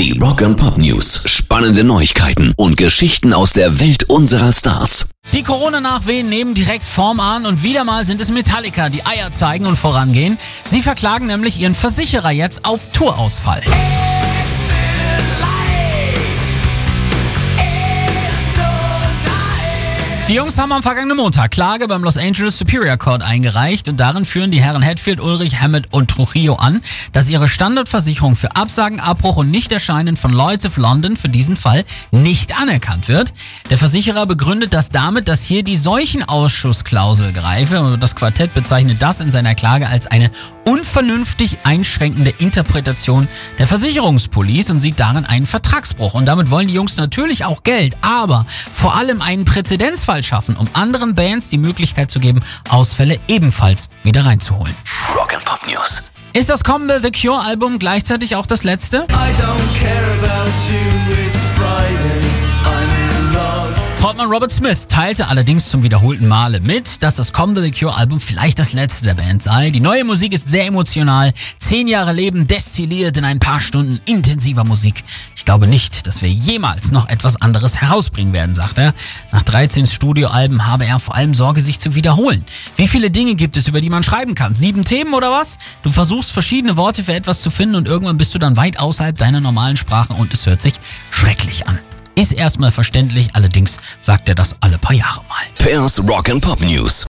Die Rock and Pop News. Spannende Neuigkeiten und Geschichten aus der Welt unserer Stars. Die Corona-Nachwehen nehmen direkt Form an und wieder mal sind es Metallica, die Eier zeigen und vorangehen. Sie verklagen nämlich ihren Versicherer jetzt auf Tourausfall. Die Jungs haben am vergangenen Montag Klage beim Los Angeles Superior Court eingereicht und darin führen die Herren Hatfield, Ulrich, Hammett und Trujillo an, dass ihre Standardversicherung für Absagen, Abbruch und Nichterscheinen von Lloyds of London für diesen Fall nicht anerkannt wird. Der Versicherer begründet das damit, dass hier die Seuchenausschussklausel greife das Quartett bezeichnet das in seiner Klage als eine unvernünftig einschränkende Interpretation der Versicherungspolice und sieht darin einen Vertragsbruch. Und damit wollen die Jungs natürlich auch Geld, aber vor allem einen Präzedenzfall schaffen, um anderen Bands die Möglichkeit zu geben, Ausfälle ebenfalls wieder reinzuholen. Rock and Pop News. Ist das kommende The Cure Album gleichzeitig auch das letzte? I don't care about you, Frontmann Robert Smith teilte allerdings zum wiederholten Male mit, dass das kommende The Cure Album vielleicht das letzte der Band sei. Die neue Musik ist sehr emotional. Zehn Jahre Leben destilliert in ein paar Stunden intensiver Musik. Ich glaube nicht, dass wir jemals noch etwas anderes herausbringen werden, sagt er. Nach 13 Studioalben habe er vor allem Sorge, sich zu wiederholen. Wie viele Dinge gibt es, über die man schreiben kann? Sieben Themen oder was? Du versuchst verschiedene Worte für etwas zu finden und irgendwann bist du dann weit außerhalb deiner normalen Sprache und es hört sich schrecklich an. Erstmal verständlich, allerdings sagt er das alle paar Jahre mal. Pairs Rock and Pop News.